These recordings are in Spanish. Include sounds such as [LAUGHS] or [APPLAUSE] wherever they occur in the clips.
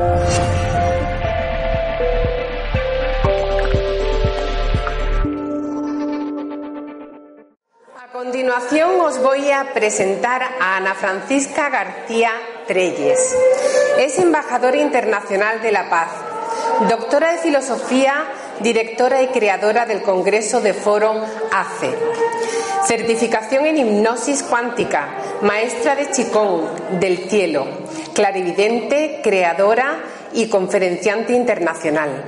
A continuación os voy a presentar a Ana Francisca García Treyes. Es embajadora internacional de la paz, doctora de filosofía, directora y creadora del Congreso de Foro ACE. Certificación en hipnosis cuántica, maestra de Chikung del cielo, clarividente, creadora y conferenciante internacional.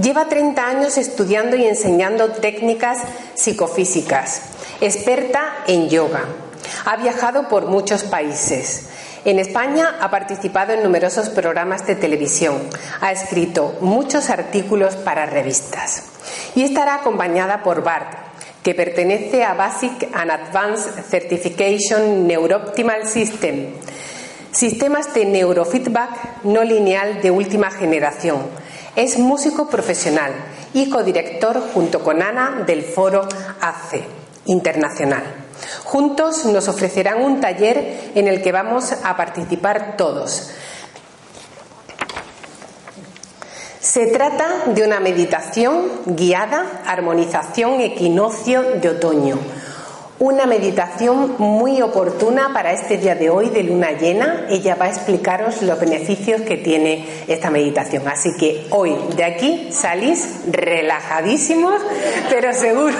Lleva 30 años estudiando y enseñando técnicas psicofísicas, experta en yoga. Ha viajado por muchos países. En España ha participado en numerosos programas de televisión, ha escrito muchos artículos para revistas y estará acompañada por Bart, que pertenece a Basic and Advanced Certification Neurooptimal System, sistemas de neurofeedback no lineal de última generación. Es músico profesional y codirector junto con Ana del foro ACE Internacional. Juntos nos ofrecerán un taller en el que vamos a participar todos. Se trata de una meditación guiada, armonización equinoccio de otoño. Una meditación muy oportuna para este día de hoy de luna llena. Ella va a explicaros los beneficios que tiene esta meditación. Así que hoy de aquí salís relajadísimos, pero seguro.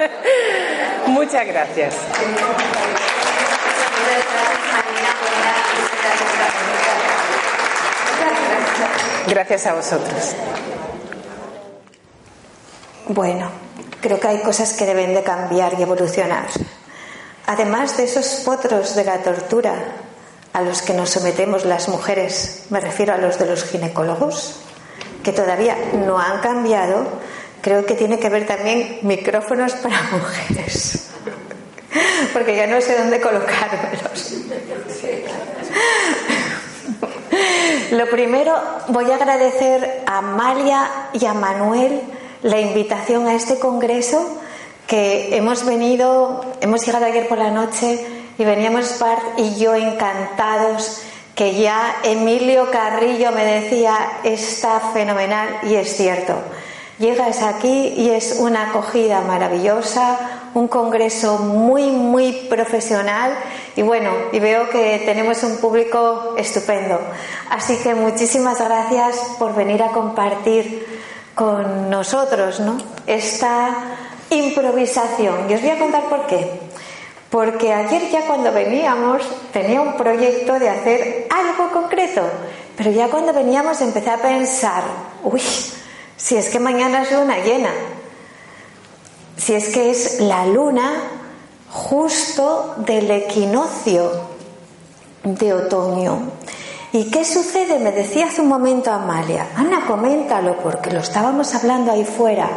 [LAUGHS] Muchas gracias. Gracias a vosotros. Bueno, creo que hay cosas que deben de cambiar y evolucionar. Además de esos potros de la tortura a los que nos sometemos las mujeres, me refiero a los de los ginecólogos, que todavía no han cambiado, creo que tiene que ver también micrófonos para [LAUGHS] mujeres. Porque ya no sé dónde colocármelos. Lo primero, voy a agradecer a Amalia y a Manuel la invitación a este congreso que hemos venido, hemos llegado ayer por la noche y veníamos Bart y yo encantados que ya Emilio Carrillo me decía está fenomenal y es cierto. Llegas aquí y es una acogida maravillosa, un congreso muy, muy profesional y bueno, y veo que tenemos un público estupendo. Así que muchísimas gracias por venir a compartir con nosotros ¿no? esta improvisación. Y os voy a contar por qué. Porque ayer ya cuando veníamos tenía un proyecto de hacer algo concreto, pero ya cuando veníamos empecé a pensar, uy, si es que mañana es luna llena, si es que es la luna justo del equinoccio de otoño. ¿Y qué sucede? Me decía hace un momento Amalia, Ana, coméntalo porque lo estábamos hablando ahí fuera.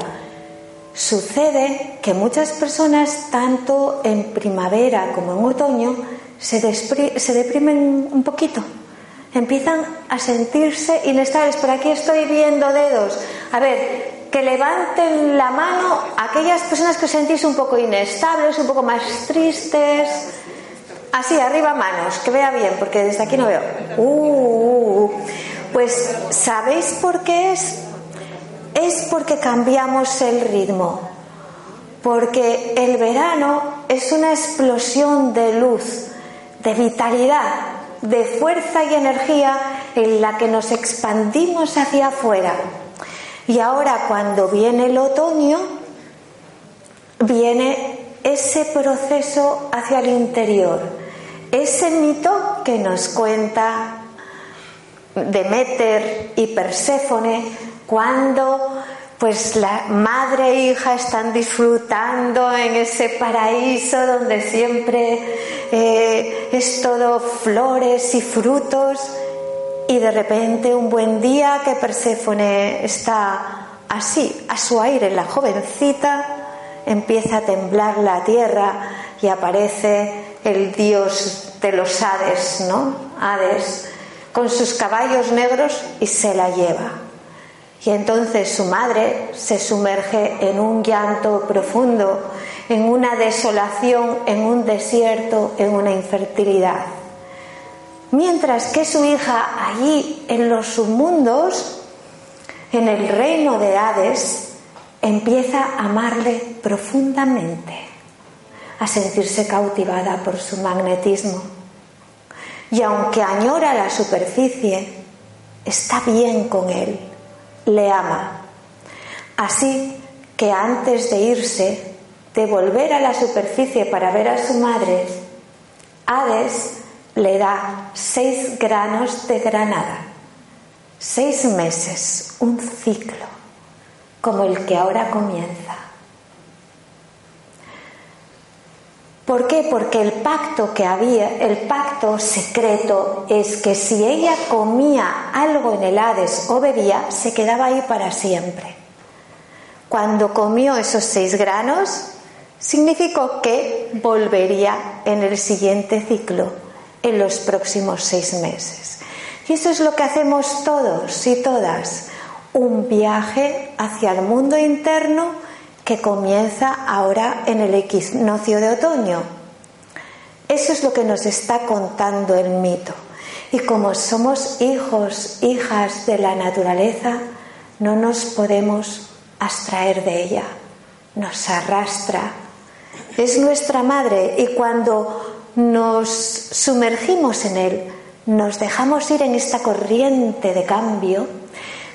Sucede que muchas personas, tanto en primavera como en otoño, se, se deprimen un poquito. Empiezan a sentirse inestables. Por aquí estoy viendo dedos. A ver, que levanten la mano aquellas personas que os sentís un poco inestables, un poco más tristes. Así, arriba manos, que vea bien, porque desde aquí no veo. Uh. Pues, ¿sabéis por qué es? Es porque cambiamos el ritmo. Porque el verano es una explosión de luz, de vitalidad, de fuerza y energía en la que nos expandimos hacia afuera. Y ahora cuando viene el otoño, viene ese proceso hacia el interior, ese mito que nos cuenta Demeter y Perséfone cuando pues la madre e hija están disfrutando en ese paraíso donde siempre eh, es todo flores y frutos y de repente un buen día que Perséfone está así, a su aire, la jovencita, empieza a temblar la tierra y aparece el dios de los Hades, ¿no? Hades, con sus caballos negros y se la lleva. Y entonces su madre se sumerge en un llanto profundo, en una desolación, en un desierto, en una infertilidad. Mientras que su hija allí en los submundos, en el reino de Hades, empieza a amarle profundamente, a sentirse cautivada por su magnetismo. Y aunque añora la superficie, está bien con él, le ama. Así que antes de irse, de volver a la superficie para ver a su madre, Hades le da seis granos de granada, seis meses, un ciclo, como el que ahora comienza. ¿Por qué? Porque el pacto que había, el pacto secreto, es que si ella comía algo en el Hades o bebía, se quedaba ahí para siempre. Cuando comió esos seis granos, significó que volvería en el siguiente ciclo, en los próximos seis meses. Y eso es lo que hacemos todos y todas, un viaje hacia el mundo interno que comienza ahora en el equinoccio de otoño. Eso es lo que nos está contando el mito. Y como somos hijos, hijas de la naturaleza, no nos podemos abstraer de ella. Nos arrastra. Es nuestra madre y cuando nos sumergimos en él, nos dejamos ir en esta corriente de cambio,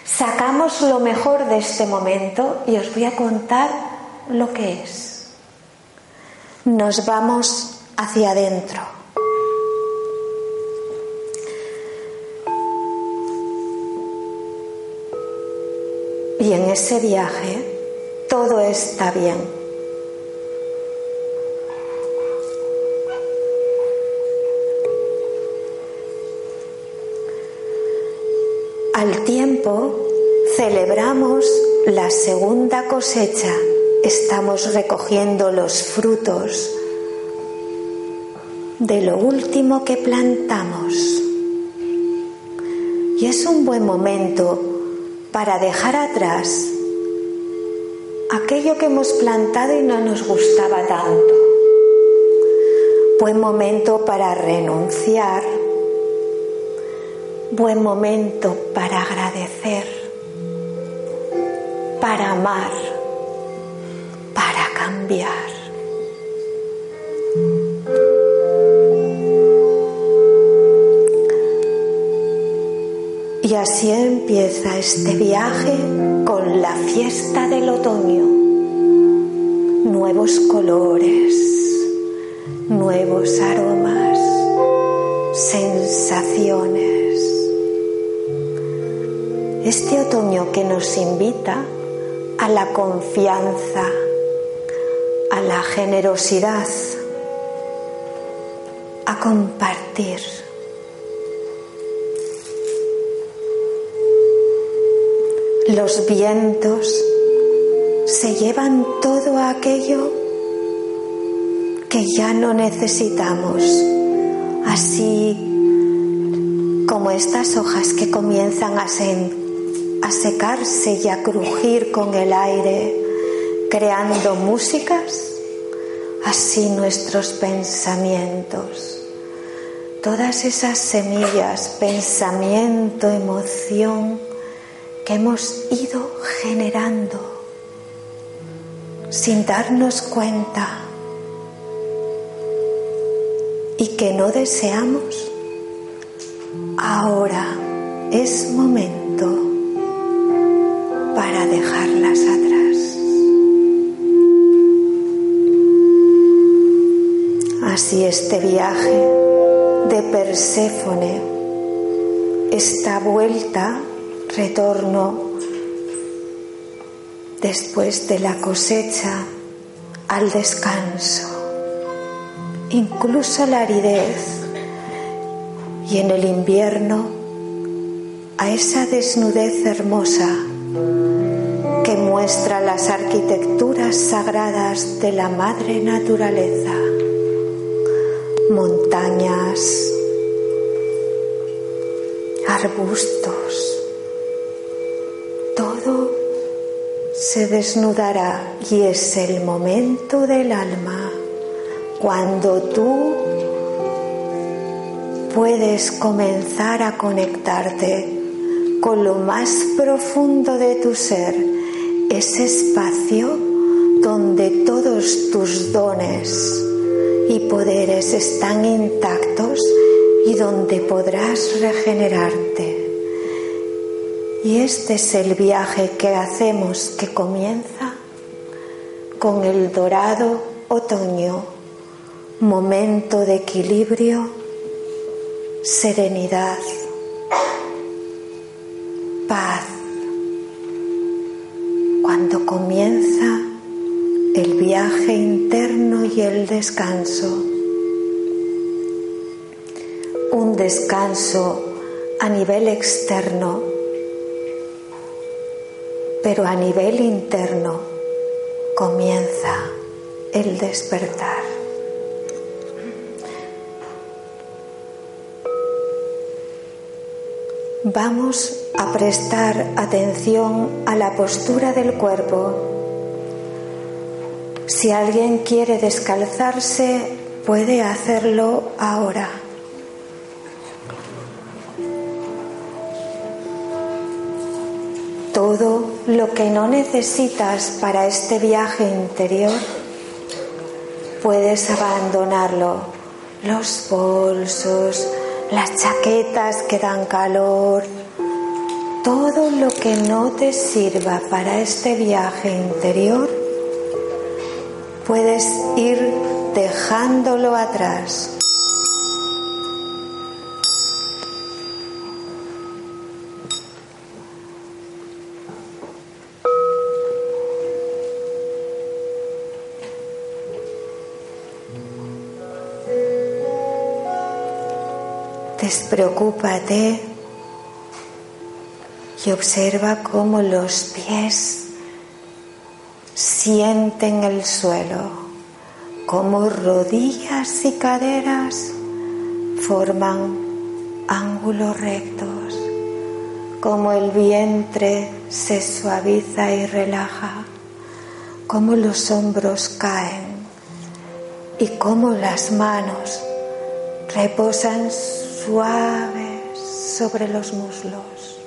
sacamos lo mejor de este momento y os voy a contar lo que es. Nos vamos hacia adentro. Y en ese viaje todo está bien. Al tiempo celebramos la segunda cosecha, estamos recogiendo los frutos de lo último que plantamos. Y es un buen momento para dejar atrás aquello que hemos plantado y no nos gustaba tanto. Buen momento para renunciar. Buen momento para agradecer para amar, para cambiar. Y así empieza este viaje con la fiesta del otoño. Nuevos colores, nuevos aromas, sensaciones. Este otoño que nos invita a la confianza, a la generosidad, a compartir. Los vientos se llevan todo aquello que ya no necesitamos, así como estas hojas que comienzan a, sentir a secarse y a crujir con el aire, creando músicas, así nuestros pensamientos. Todas esas semillas, pensamiento, emoción que hemos ido generando sin darnos cuenta y que no deseamos, ahora es momento para dejarlas atrás. Así este viaje de Perséfone, esta vuelta, retorno después de la cosecha al descanso incluso la aridez, y en el invierno a esa desnudez hermosa muestra las arquitecturas sagradas de la madre naturaleza, montañas, arbustos, todo se desnudará y es el momento del alma cuando tú puedes comenzar a conectarte con lo más profundo de tu ser, ese espacio donde todos tus dones y poderes están intactos y donde podrás regenerarte. Y este es el viaje que hacemos que comienza con el dorado otoño, momento de equilibrio, serenidad, descanso. Un descanso a nivel externo pero a nivel interno comienza el despertar. Vamos a prestar atención a la postura del cuerpo. Si alguien quiere descalzarse, puede hacerlo ahora. todo lo que no necesitas para este viaje interior, puedes abandonarlo. Los bolsos, las chaquetas que dan calor, todo lo que no te sirva para este viaje interior, puedes ir dejándolo atrás. Despreocúpate y observa cómo los pies sienten el suelo, cómo rodillas y caderas forman ángulos rectos, cómo el vientre se suaviza y relaja, cómo los hombros caen y cómo las manos reposan suaves sobre los muslos.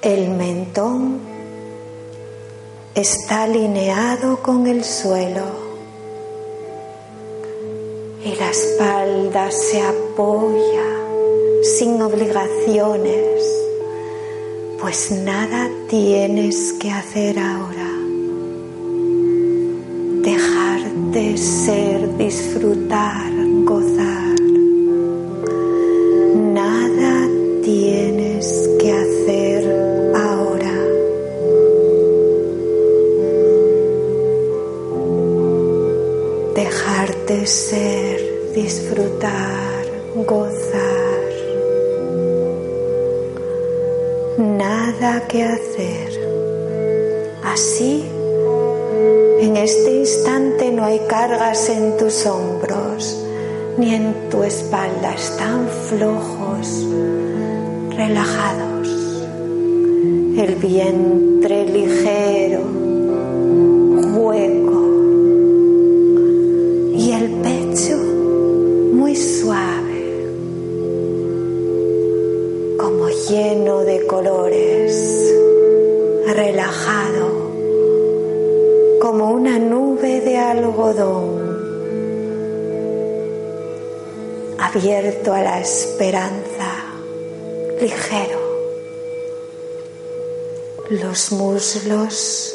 El mentón está alineado con el suelo y la espalda se apoya sin obligaciones, pues nada tienes que hacer ahora. Dejar de ser, disfrutar, gozar. Ser, disfrutar, gozar. Nada que hacer. Así, en este instante no hay cargas en tus hombros ni en tu espalda, están flojos relajados, el vientre ligero, abierto a la esperanza ligero. Los muslos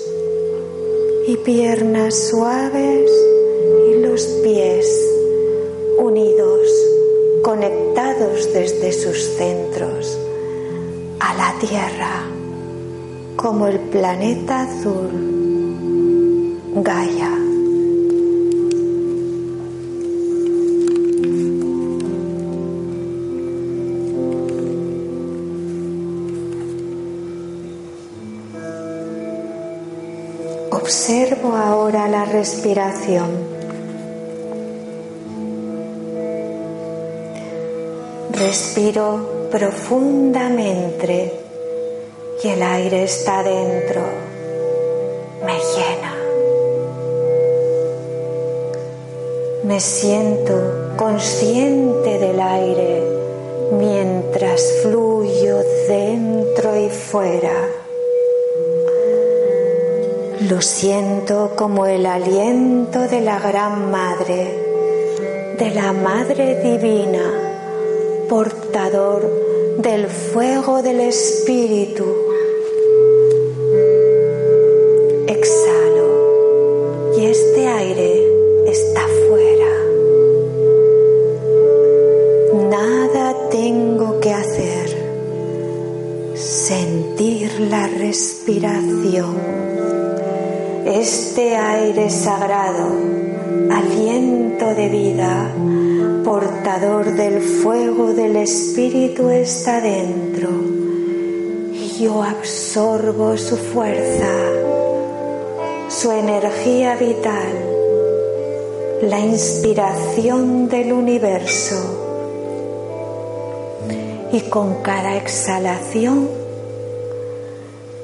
y piernas suaves y los pies unidos, conectados desde sus centros a la tierra, como el planeta azul, Gaia. Respiración. Respiro profundamente y el aire está dentro. Me llena. Me siento consciente del aire mientras fluyo dentro y fuera. Lo siento como el aliento de la Gran Madre, de la Madre Divina, portador del fuego del Espíritu. Este aire sagrado, aliento de vida, portador del fuego del Espíritu está dentro yo absorbo su fuerza, su energía vital, la inspiración del universo y con cada exhalación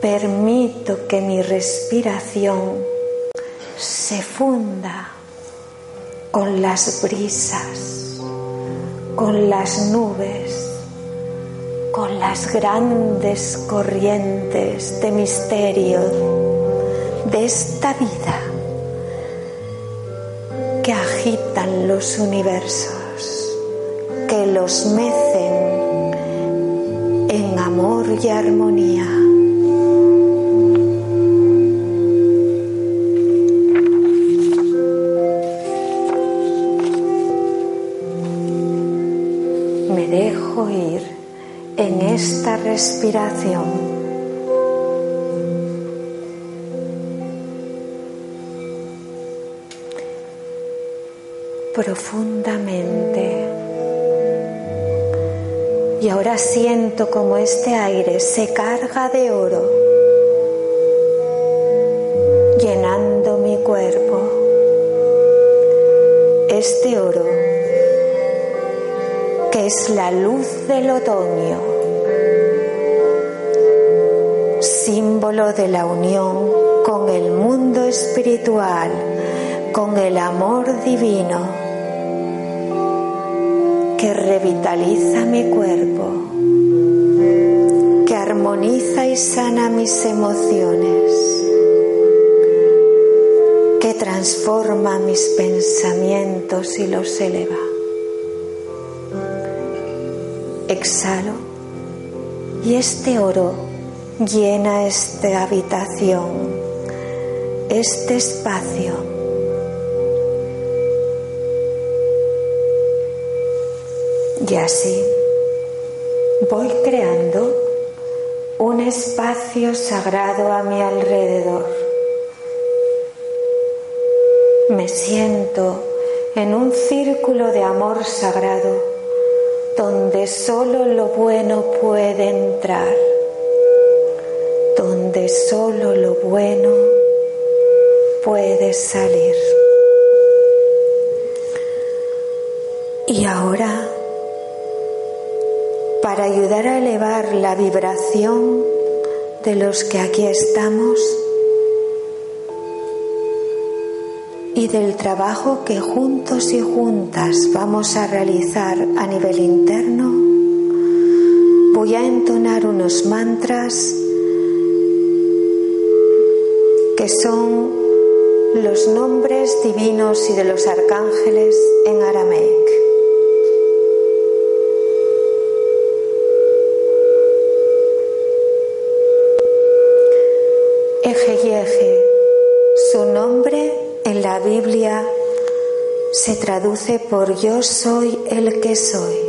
permito que mi respiración se funda con las brisas, con las nubes, con las grandes corrientes de misterio de esta vida que agitan los universos, que los mecen en amor y armonía. Esta respiración. Profundamente. Y ahora siento como este aire se carga de oro, llenando mi cuerpo. Este oro que es la luz del otoño de la unión con el mundo espiritual, con el amor divino que revitaliza mi cuerpo, que armoniza y sana mis emociones, que transforma mis pensamientos y los eleva. Exhalo y este oro llena esta habitación, este espacio. Y así voy creando un espacio sagrado a mi alrededor. Me siento en un círculo de amor sagrado donde solo lo bueno puede entrar solo lo bueno puede salir. Y ahora, para ayudar a elevar la vibración de los que aquí estamos y del trabajo que juntos y juntas vamos a realizar a nivel interno, voy a entonar unos mantras que son los nombres divinos y de los arcángeles en aramaic. Eje su nombre en la Biblia se traduce por yo soy el que soy.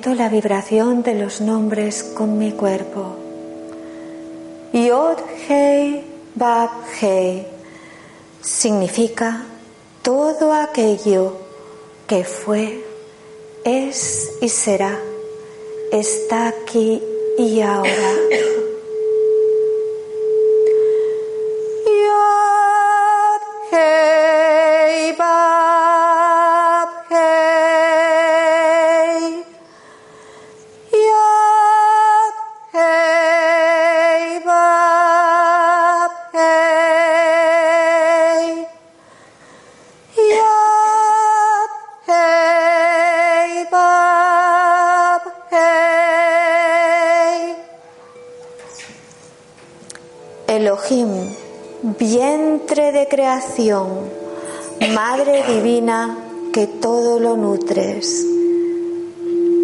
Siento la vibración de los nombres con mi cuerpo. Yod Hei Bab Hei significa todo aquello que fue, es y será, está aquí y ahora. Vientre de creación, Madre Divina que todo lo nutres.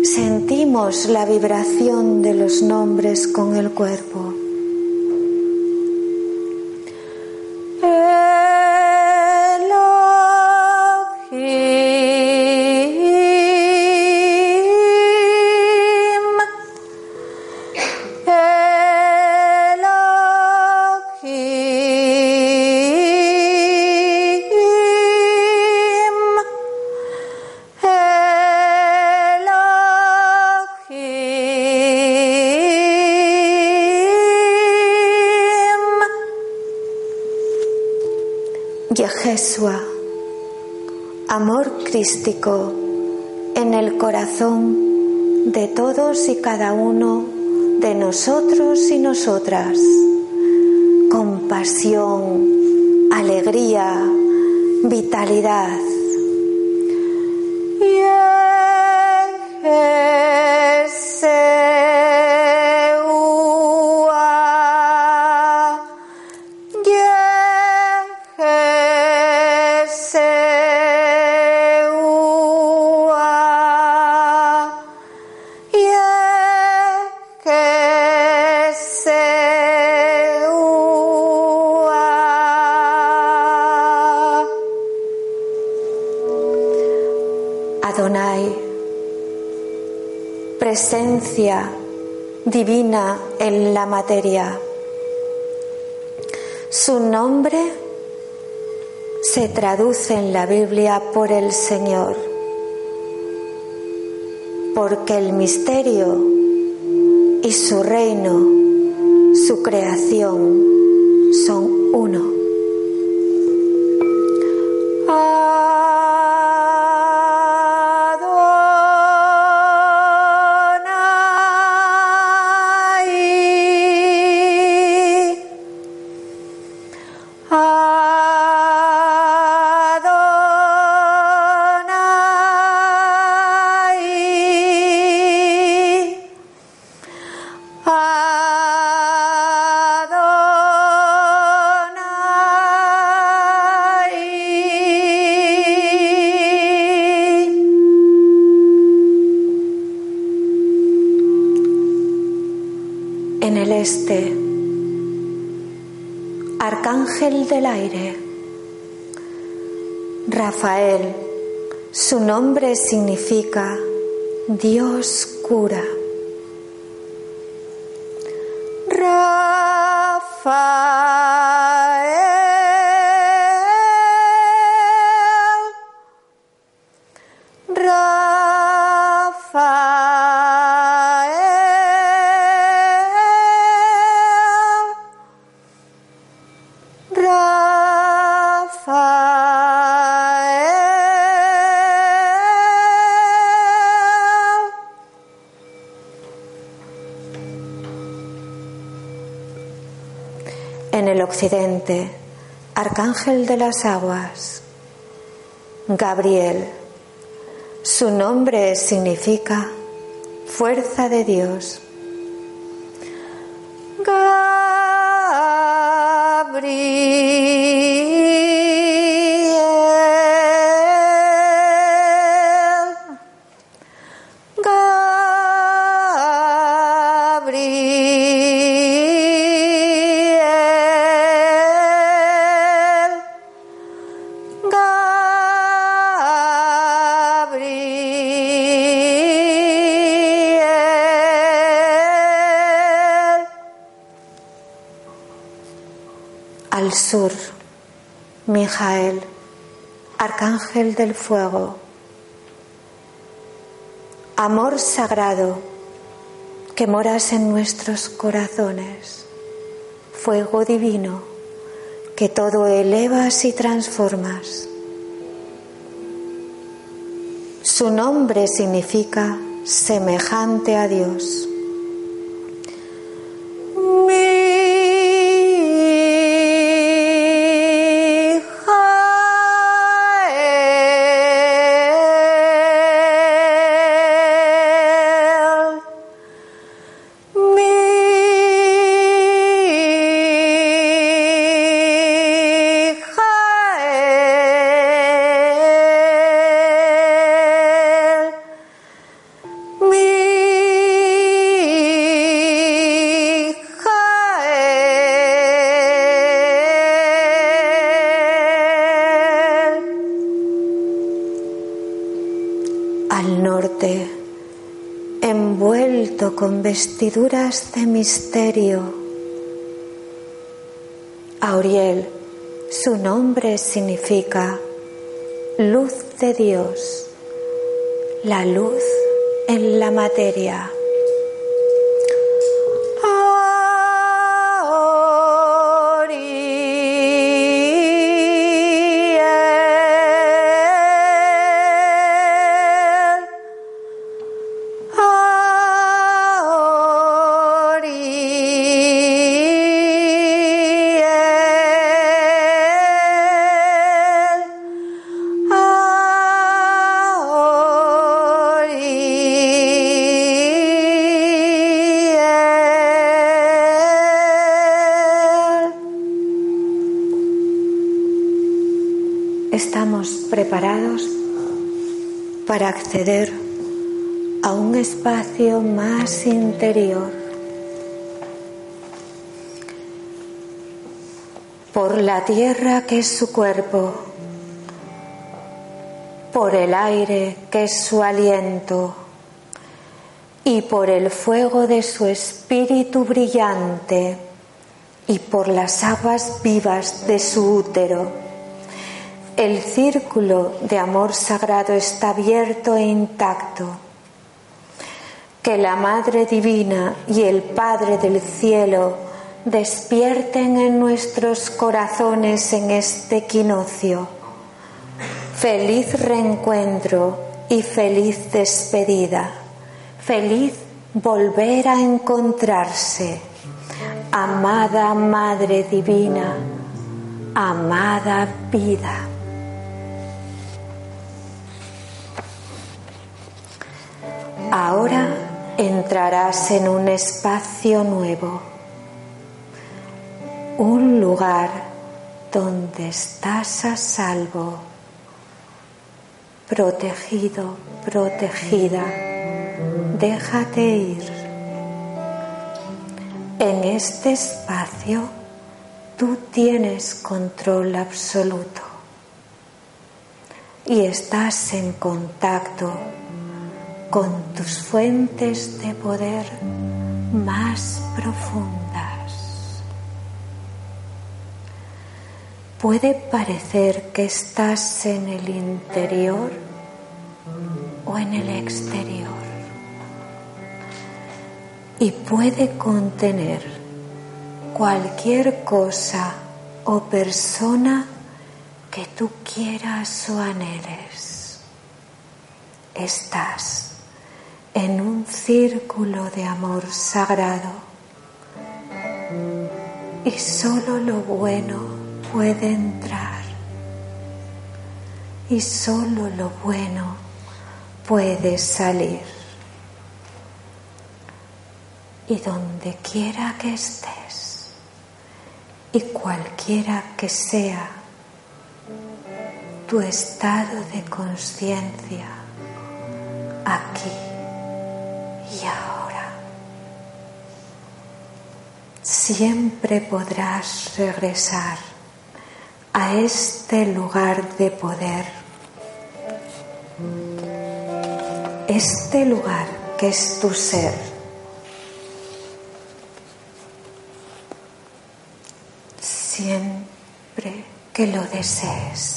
Sentimos la vibración de los nombres con el cuerpo. En el corazón de todos y cada uno de nosotros y nosotras. Compasión, alegría, vitalidad. Divina en la materia. Su nombre se traduce en la Biblia por el Señor, porque el misterio y su reino, su creación, son uno. Significa Dios cura. arcángel de las aguas. Gabriel, su nombre significa fuerza de Dios. Gabriel. Mijael, arcángel del fuego. Amor sagrado que moras en nuestros corazones. Fuego divino que todo elevas y transformas. Su nombre significa semejante a Dios. Vestiduras de misterio. Auriel, su nombre significa luz de Dios, la luz en la materia. A un espacio más interior. Por la tierra que es su cuerpo, por el aire que es su aliento y por el fuego de su espíritu brillante y por las aguas vivas de su útero el círculo de amor sagrado está abierto e intacto. Que la Madre Divina y el Padre del Cielo despierten en nuestros corazones en este equinoccio. Feliz reencuentro y feliz despedida. Feliz volver a encontrarse. Amada Madre Divina, amada vida. Ahora entrarás en un espacio nuevo, un lugar donde estás a salvo, protegido, protegida. Déjate ir. En este espacio tú tienes control absoluto y estás en contacto con tus fuentes de poder más profundas. Puede parecer que estás en el interior o en el exterior y puede contener cualquier cosa o persona que tú quieras o anheles. Estás en un círculo de amor sagrado y solo lo bueno puede entrar y solo lo bueno puede salir. Y donde quiera que estés y cualquiera que sea tu estado de conciencia aquí y ahora. Siempre podrás regresar a este lugar de poder, este lugar que es tu ser. Siempre que lo desees.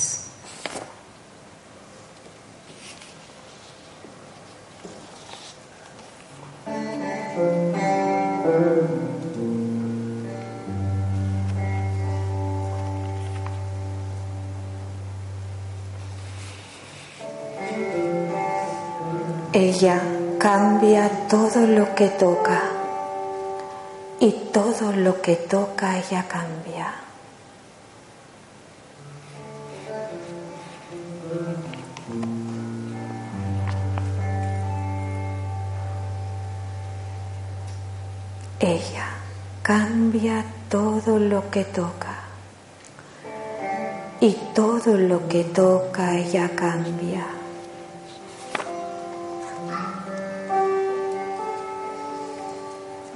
Ella cambia todo lo que toca y todo lo que toca ella cambia. Ella cambia todo lo que toca y todo lo que toca ella cambia.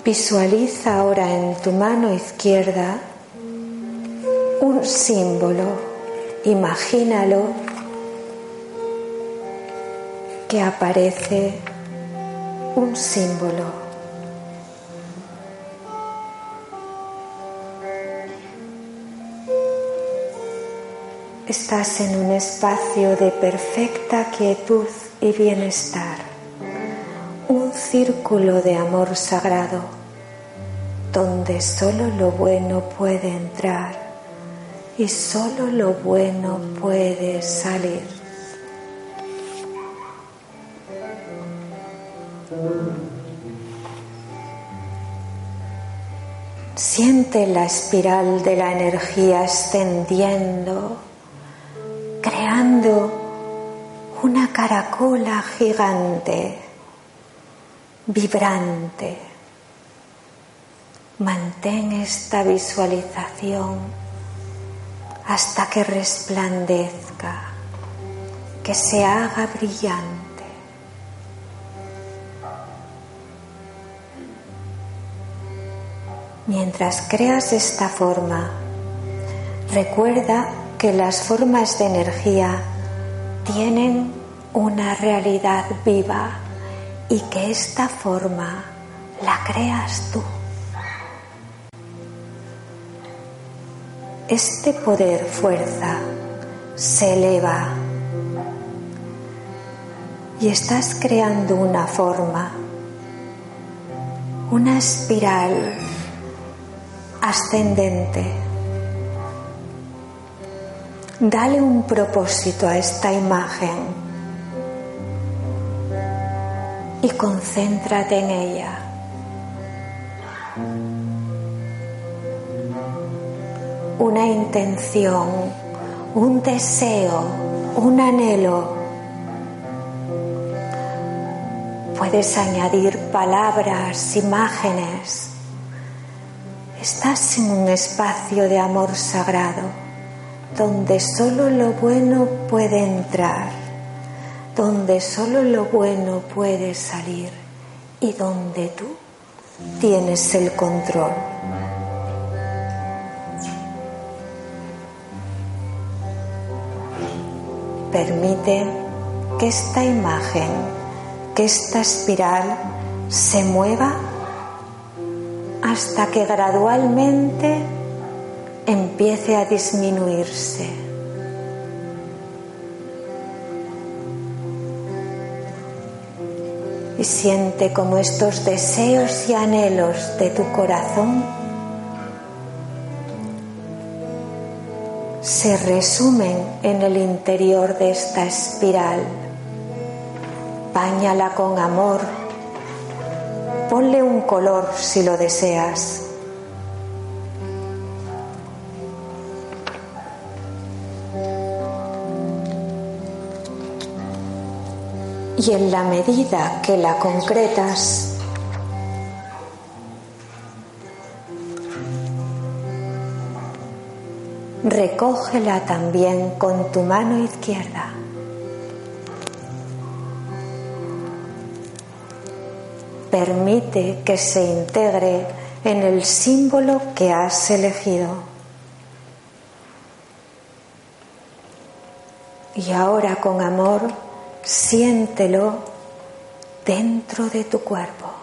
Visualiza ahora en tu mano izquierda un símbolo, imagínalo que aparece un símbolo. Estás en un espacio de perfecta quietud y bienestar círculo de amor sagrado donde solo lo bueno puede entrar y solo lo bueno puede salir. Siente la espiral de la energía extendiendo, creando una caracola gigante vibrante. Mantén esta visualización hasta que resplandezca, que se haga brillante. Mientras creas esta forma, recuerda que las formas de energía tienen una realidad viva y que esta forma la creas tú. Este poder fuerza se eleva y estás creando una forma, una espiral ascendente. Dale un propósito a esta imagen y concéntrate en ella. Una intención, un deseo, un anhelo. Puedes añadir palabras, imágenes. Estás en un espacio de amor sagrado donde solo lo bueno puede entrar donde solo lo bueno puede salir y donde tú tienes el control. Permite que esta imagen, que esta espiral se mueva hasta que gradualmente empiece a disminuirse y siente como estos deseos y anhelos de tu corazón se resumen en el interior de esta espiral. Báñala con amor, ponle un color si lo deseas. Y en la medida que la concretas, recógela también con tu mano izquierda. Permite que se integre en el símbolo que has elegido. Y ahora con amor siéntelo dentro de tu cuerpo.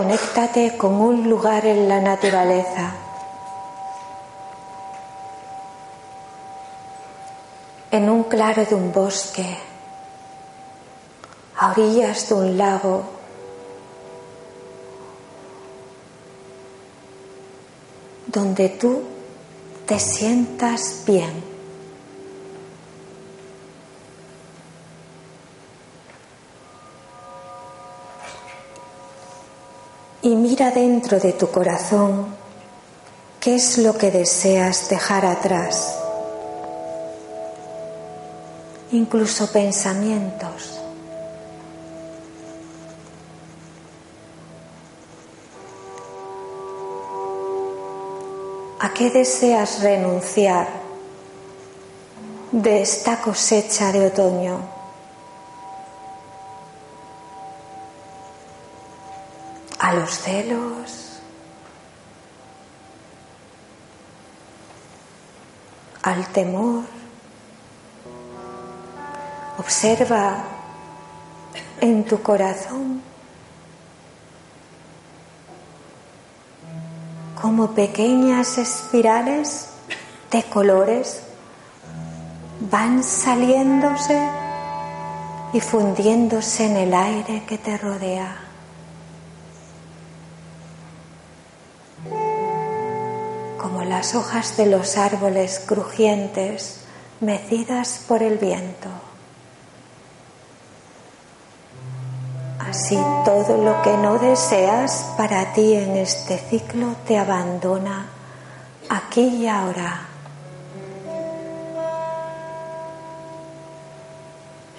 Conéctate con un lugar en la naturaleza. En un claro de un bosque, a orillas de un lago, donde tú te sientas bien. Y mira dentro de tu corazón qué es lo que deseas dejar atrás, incluso pensamientos. ¿A qué deseas renunciar de esta cosecha de otoño? Los celos, al temor. Observa en tu corazón como pequeñas espirales de colores van saliéndose y fundiéndose en el aire que te rodea. Las hojas de los árboles crujientes mecidas por el viento. Así todo lo que no deseas para ti en este ciclo te abandona aquí y ahora.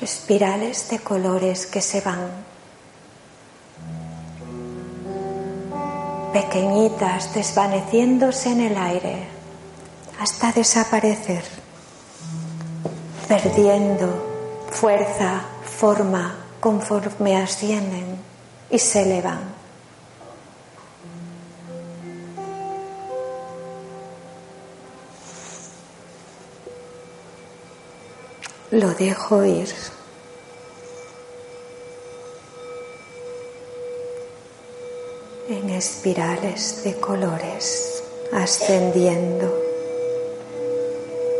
Espirales de colores que se van pequeñitas desvaneciéndose en el aire hasta desaparecer, perdiendo fuerza, forma conforme ascienden y se elevan. Lo dejo ir. en espirales de colores, ascendiendo,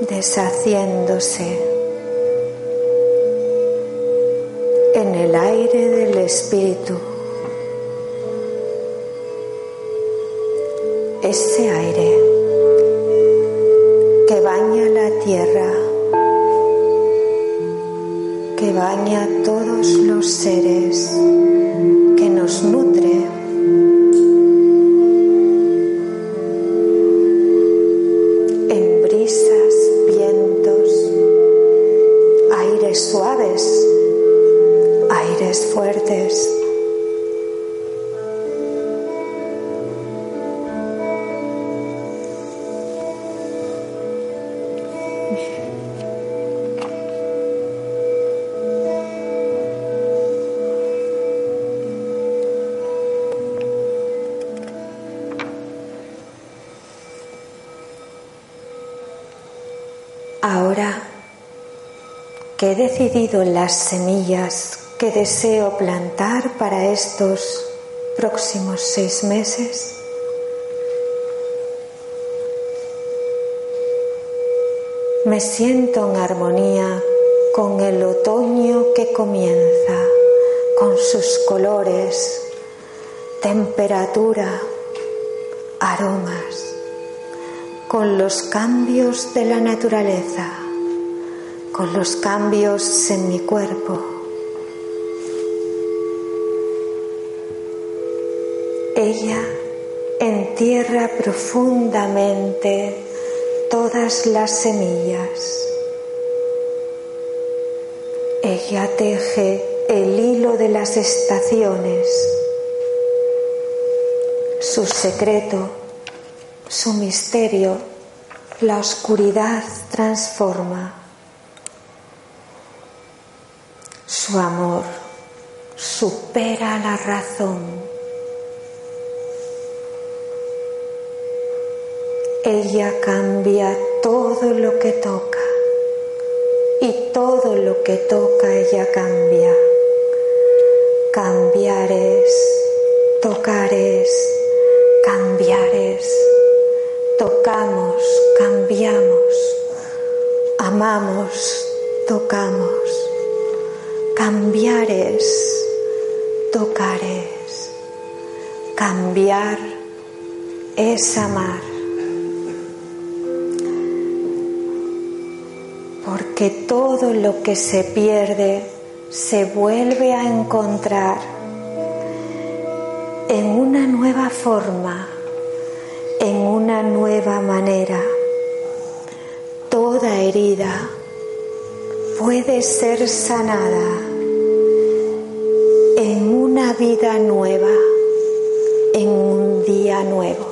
deshaciéndose en el aire del espíritu. Ese aire que baña la tierra, que baña todos los seres, que nos decidido las semillas que deseo plantar para estos próximos seis meses, me siento en armonía con el otoño que comienza, con sus colores, temperatura, aromas, con los cambios de la naturaleza con los cambios en mi cuerpo. Ella entierra profundamente todas las semillas. Ella teje el hilo de las estaciones, su secreto, su misterio, la oscuridad transforma. Su amor supera la razón. Ella cambia todo lo que toca y todo lo que toca ella cambia. Cambiar es, tocar es, cambiar es. Tocamos, cambiamos, amamos, tocamos tocar es. Cambiar es amar. Porque todo lo que se pierde se vuelve a encontrar en una nueva forma, en una nueva manera. Toda herida puede ser sanada vida nueva, en un día nuevo.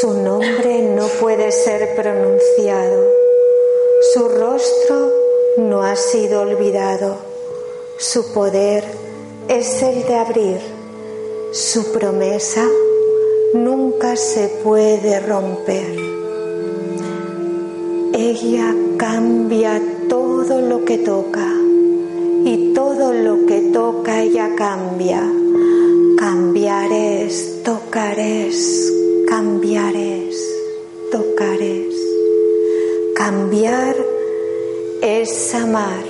Su nombre no puede ser pronunciado, su rostro no ha sido olvidado, su poder es el de abrir, su promesa nunca se puede romper. Ella cambia todo lo que toca y todo lo que toca ella cambia. Cambiar es, tocar es, Cambiar es, tocar es. Cambiar es amar.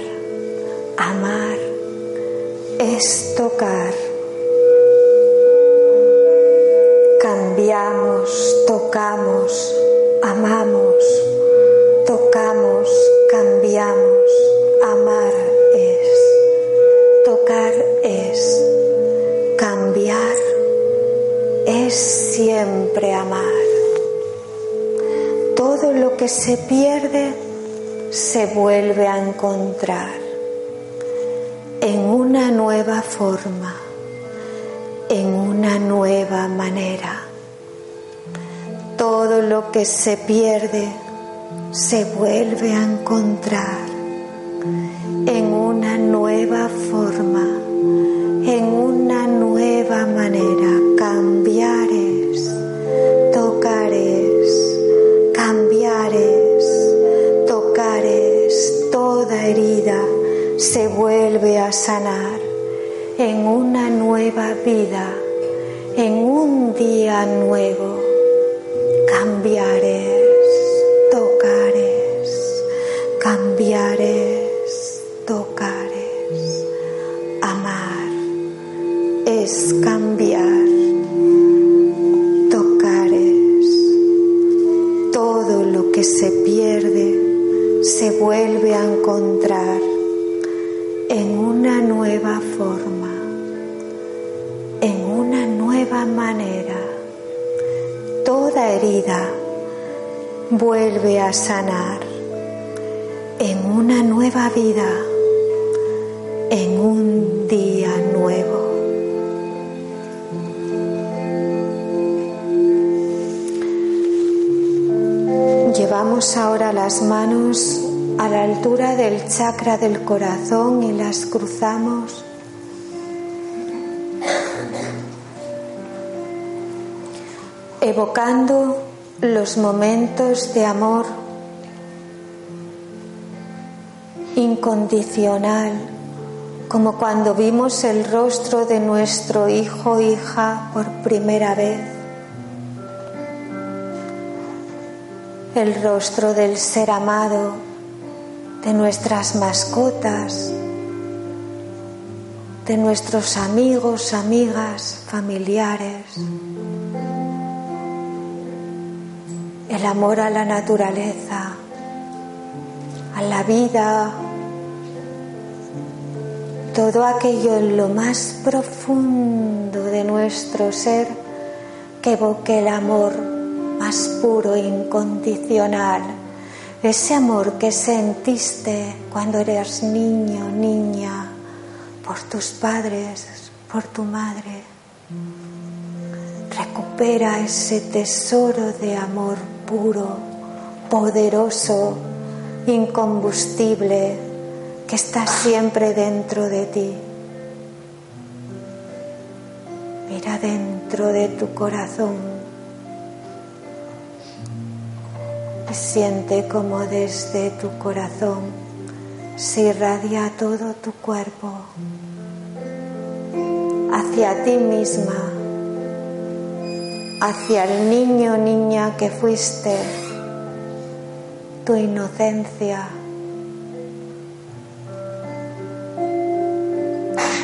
Amar es tocar. Cambiamos, tocamos, amamos, tocamos, cambiamos. Amar es, tocar es, cambiar es siempre amar. Todo lo que se pierde se vuelve a encontrar en una nueva forma, en una nueva manera. Todo lo que se pierde se vuelve a encontrar en una nueva forma, en una nueva manera. Cambiar es, tocar es, cambiar es, tocar es. Toda herida se vuelve a sanar en una nueva vida, en un día nuevo. Cambiar es cambiar, tocar es, todo lo que se pierde se vuelve a encontrar en una nueva forma, en una nueva manera. Toda herida vuelve a sanar en una nueva vida, en un día nuevo. Ahora las manos a la altura del chakra del corazón y las cruzamos. evocando los momentos de amor incondicional, como cuando vimos el rostro de nuestro hijo o hija por primera vez, el rostro del ser amado, de nuestras mascotas, de nuestros amigos, amigas, familiares. el amor a la naturaleza, a la vida, todo aquello en lo más profundo de nuestro ser que evoque el amor más puro e incondicional, ese amor que sentiste cuando eras niño, niña, por tus padres, por tu madre. Recupera ese tesoro de amor puro, poderoso, incombustible, que está siempre dentro de ti. Mira dentro de tu corazón siente como desde tu corazón se irradia todo tu cuerpo hacia ti misma hacia el niño niña que fuiste, tu inocencia,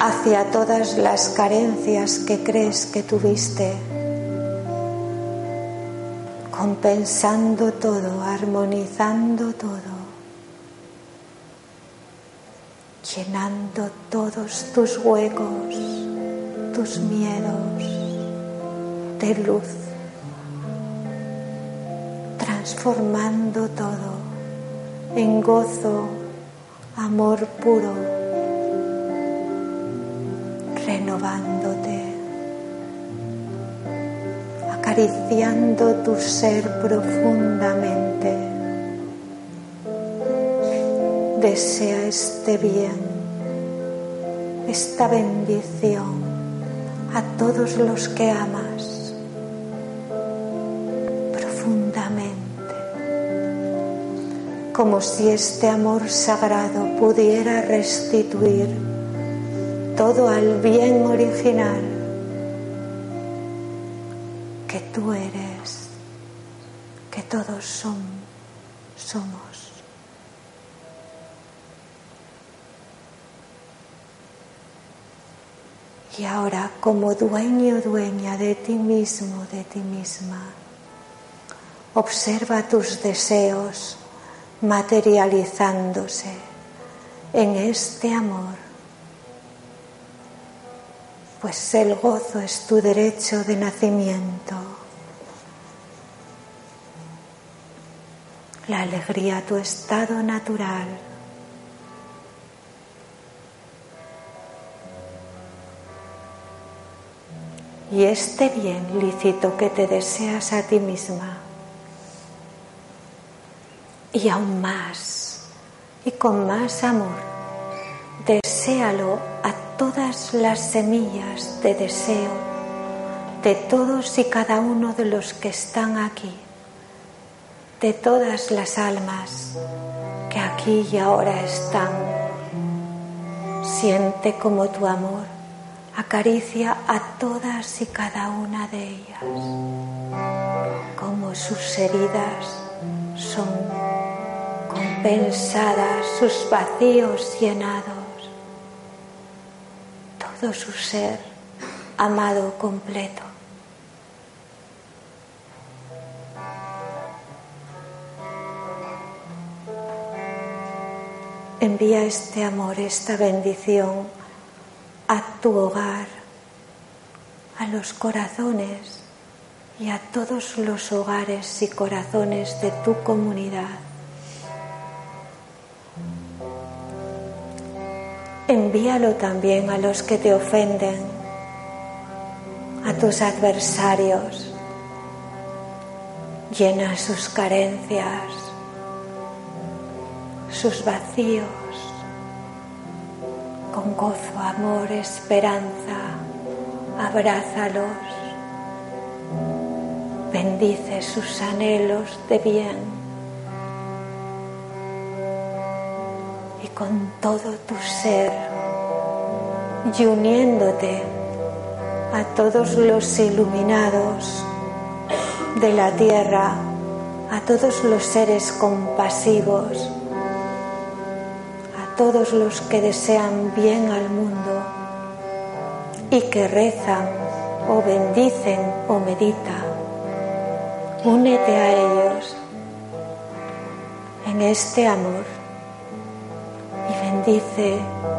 hacia todas las carencias que crees que tuviste, compensando todo, armonizando todo, llenando todos tus huecos, tus miedos de luz, transformando todo en gozo, amor puro, renovándote, acariciando tu ser profundamente. Desea este bien, esta bendición a todos los que amas como si este amor sagrado pudiera restituir todo al bien original tú eres, que todos son, somos. Y ahora, como dueño, dueña de ti mismo, de ti misma, observa tus deseos materializándose en este amor, pues el gozo es tu derecho de nacimiento, la alegría tu estado natural. Y este bien lícito que te deseas a ti misma y aún más y con más amor. Deséalo a todas las semillas de deseo de todos y cada uno de los que están aquí, de todas las almas que aquí y ahora están. Siente como tu amor acaricia a todas y cada una de ellas, como sus heridas son compensadas, sus vacíos llenados, todo su ser amado completo. Envía este amor, esta bendición a tu hogar, a los corazones y a todos los hogares y corazones de tu comunidad. envíalo también a los que te ofenden, a tus adversarios. Llena sus carencias, sus vacíos, con gozo, amor, esperanza. Abrázalos, bendice sus anhelos de bien con todo tu ser y uniéndote a todos los iluminados de la tierra, a todos los seres compasivos, todos los que desean bien al mundo y que rezan o bendicen o meditan. Únete a ellos en este amor dice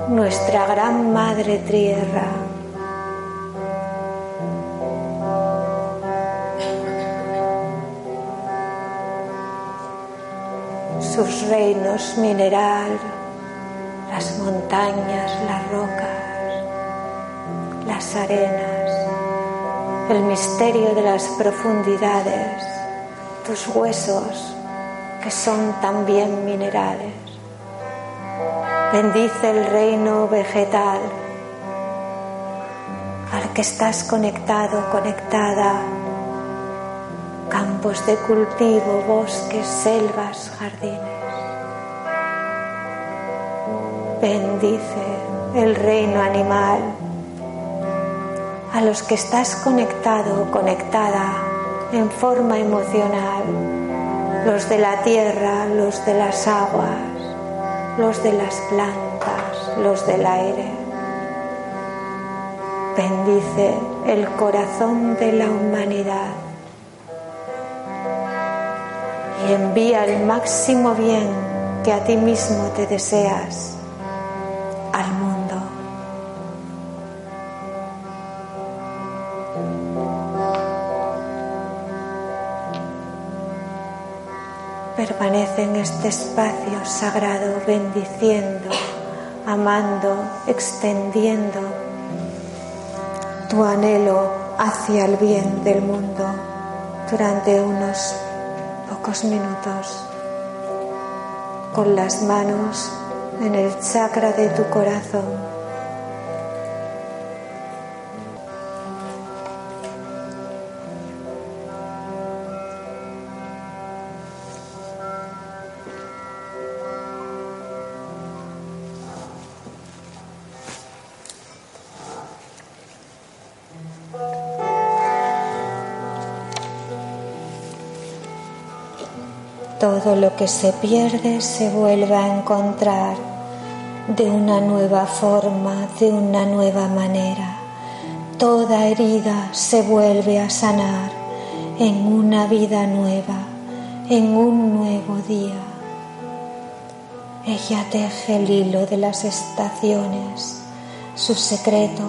nuestra gran Madre Tierra. Sus reinos mineral, las montañas, las rocas, las arenas, el misterio de las profundidades, tus huesos que son también minerales Bendice el reino vegetal al que estás conectado, conectada. Campos de cultivo, bosques, selvas, jardines. Bendice el reino animal a los que estás conectado o conectada en forma emocional, los de la tierra, los de las aguas, los de las plantas, los del aire. Bendice el corazón de la humanidad y envía el máximo bien que a ti mismo te deseas en este espacio sagrado bendiciendo, amando, extendiendo tu anhelo hacia el bien del mundo durante unos pocos minutos con las manos en el chakra de tu corazón. Todo lo que se pierde se vuelve a encontrar de una nueva forma, de una nueva manera. Toda herida se vuelve a sanar en una vida nueva, en un nuevo día. Ella teje el hilo de las estaciones, su secreto,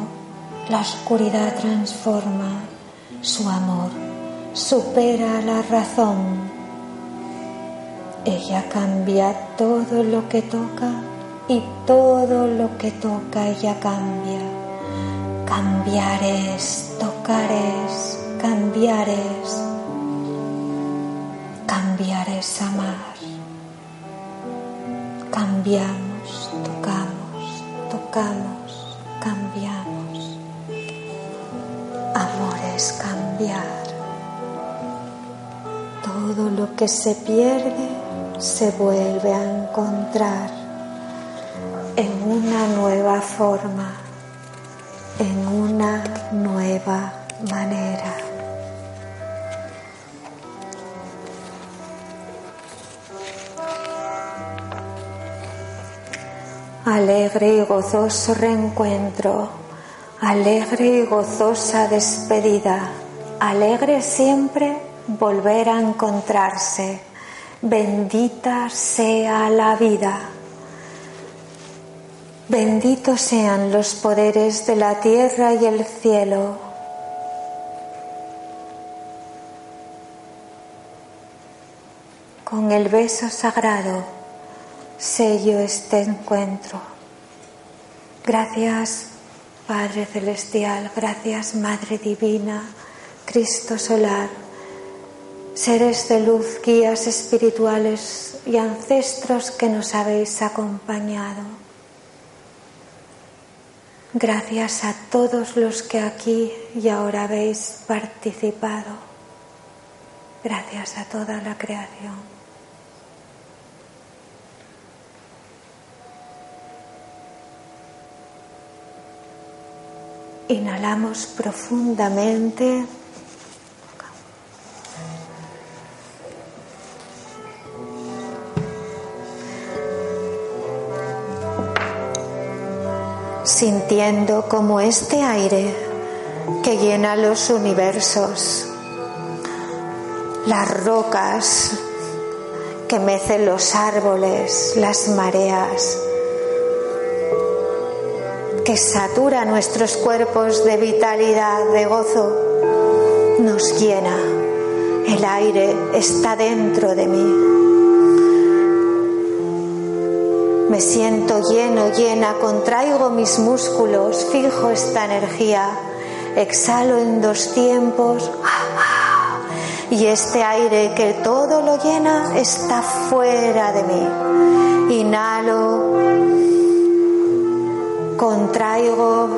la oscuridad transforma, su amor supera la razón ella cambia todo lo que toca y todo lo que toca ella cambia. Cambiar es, tocar es, cambiar es, cambiar es amar. Cambiamos, tocamos, tocamos, cambiamos. Amor es cambiar. Todo lo que se pierde se vuelve a encontrar en una nueva forma, en una nueva manera. Alegre y gozoso reencuentro, alegre y gozosa despedida, alegre siempre volver a encontrarse bendita sea la vida. Benditos sean los poderes de la tierra y el cielo. Con el beso sagrado sello este encuentro. Gracias Padre Celestial, gracias Madre Divina, Cristo Solar seres de luz, guías espirituales y ancestros que nos habéis acompañado. Gracias a todos los que aquí y ahora habéis participado. Gracias a toda la creación. Inhalamos profundamente. Sintiendo como este aire que llena los universos, las rocas que mecen los árboles, las mareas, que satura nuestros cuerpos de vitalidad, de gozo, nos llena. El aire está dentro de mí. Me siento lleno, llena, contraigo mis músculos, fijo esta energía, exhalo en dos tiempos. Y este aire que todo lo llena está fuera de mí. Inhalo, contraigo,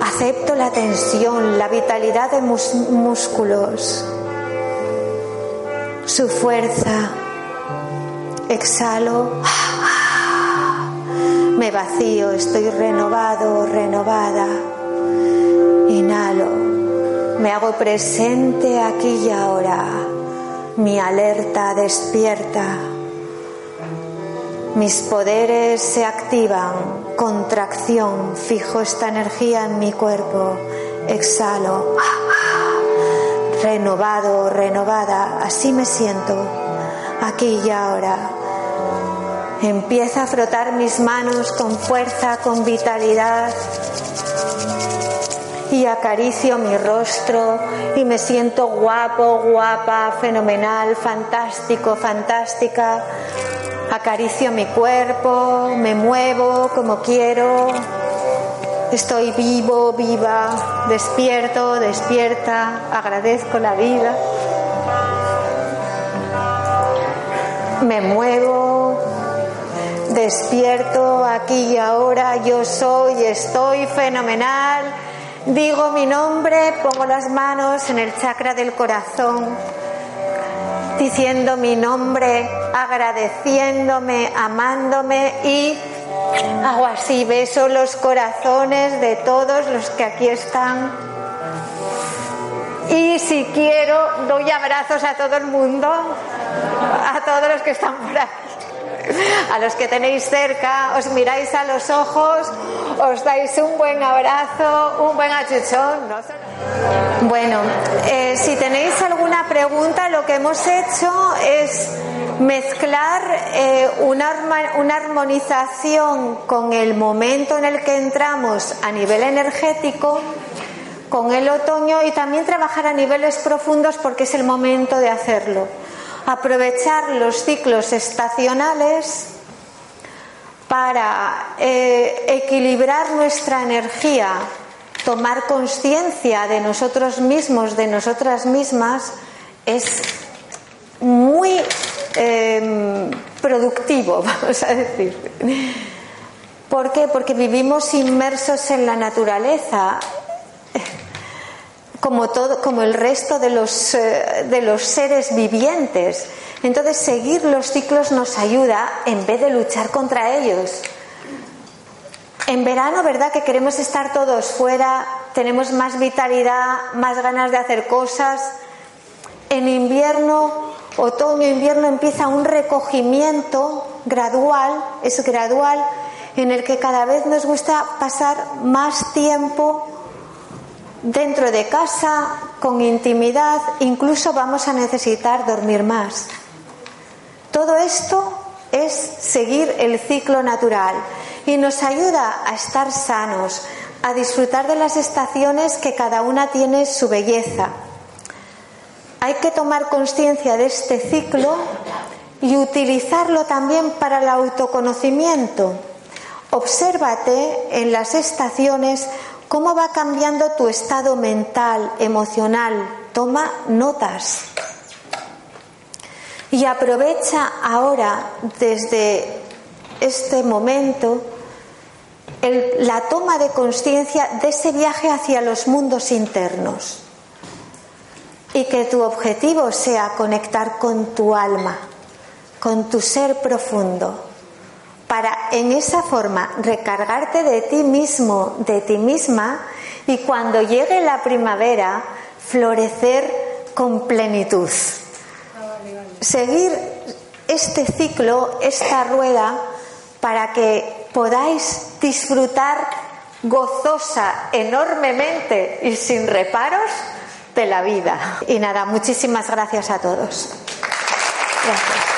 acepto la tensión, la vitalidad de mis músculos, su fuerza exhalo, me vacío, estoy renovado, renovada. Inhalo. Me hago presente aquí y ahora. Mi alerta despierta. Mis poderes se activan. Contracción. Fijo esta energía en mi cuerpo. Exhalo. Renovado, renovada. Así me siento. Aquí y ahora. Empieza a frotar mis manos con fuerza, con vitalidad y acaricio mi rostro y me siento guapo, guapa, fenomenal, fantástico, fantástica. Acaricio mi cuerpo, me muevo como quiero. Estoy vivo, viva, despierto, despierta, agradezco la vida. Me muevo, despierto aquí y ahora, yo soy, estoy fenomenal Digo mi nombre, pongo las manos en el chakra del corazón, diciendo mi nombre, agradeciéndome, amándome y hago así, beso los corazones de todos los que aquí están. Y si quiero, doy abrazos a todo el mundo, a todos los que están por aquí. A los que tenéis cerca, os miráis a los ojos, os dais un buen abrazo, un buen achuchón. Bueno, eh, si tenéis alguna pregunta, lo que hemos hecho es mezclar eh, una, una armonización con el momento en el que entramos a nivel energético con el otoño y también trabajar a niveles profundos porque es el momento de hacerlo aprovechar los ciclos estacionales para eh, equilibrar nuestra energía, tomar conciencia de nosotros mismos, de nosotras mismas, es muy em, productivo, [LAUGHS] vamos a decir. ¿Por qué? Porque vivimos inmersos en la naturaleza como, todo, como el resto de los, eh, de los seres vivientes. Entonces, seguir los ciclos nos ayuda en vez de luchar contra ellos. En verano, ¿verdad? Que queremos estar todos fuera, tenemos más vitalidad, más ganas de hacer cosas. En invierno, otoño, invierno empieza un recogimiento gradual, es gradual, en el que cada vez nos gusta pasar más tiempo dentro de casa, con intimidad, incluso vamos a necesitar dormir más. Todo esto es seguir el ciclo natural y nos ayuda a estar sanos, a disfrutar de las estaciones que cada una tiene su belleza. Hay que tomar conciencia de este ciclo y utilizarlo también para el autoconocimiento. Obsérvate en las estaciones cómo va cambiando tu estado mental, emocional. Toma notas. Y aprovecha ahora, desde este momento, la toma de conciencia de ese viaje hacia los mundos internos. Y que tu objetivo sea conectar con tu alma, con tu ser profundo para en esa forma recargarte de ti mismo, de ti misma, y cuando llegue la primavera, florecer con plenitud. Seguir este ciclo, esta rueda, para que podáis disfrutar gozosa, enormemente y sin reparos de la vida. Y nada, muchísimas gracias a todos. Gracias.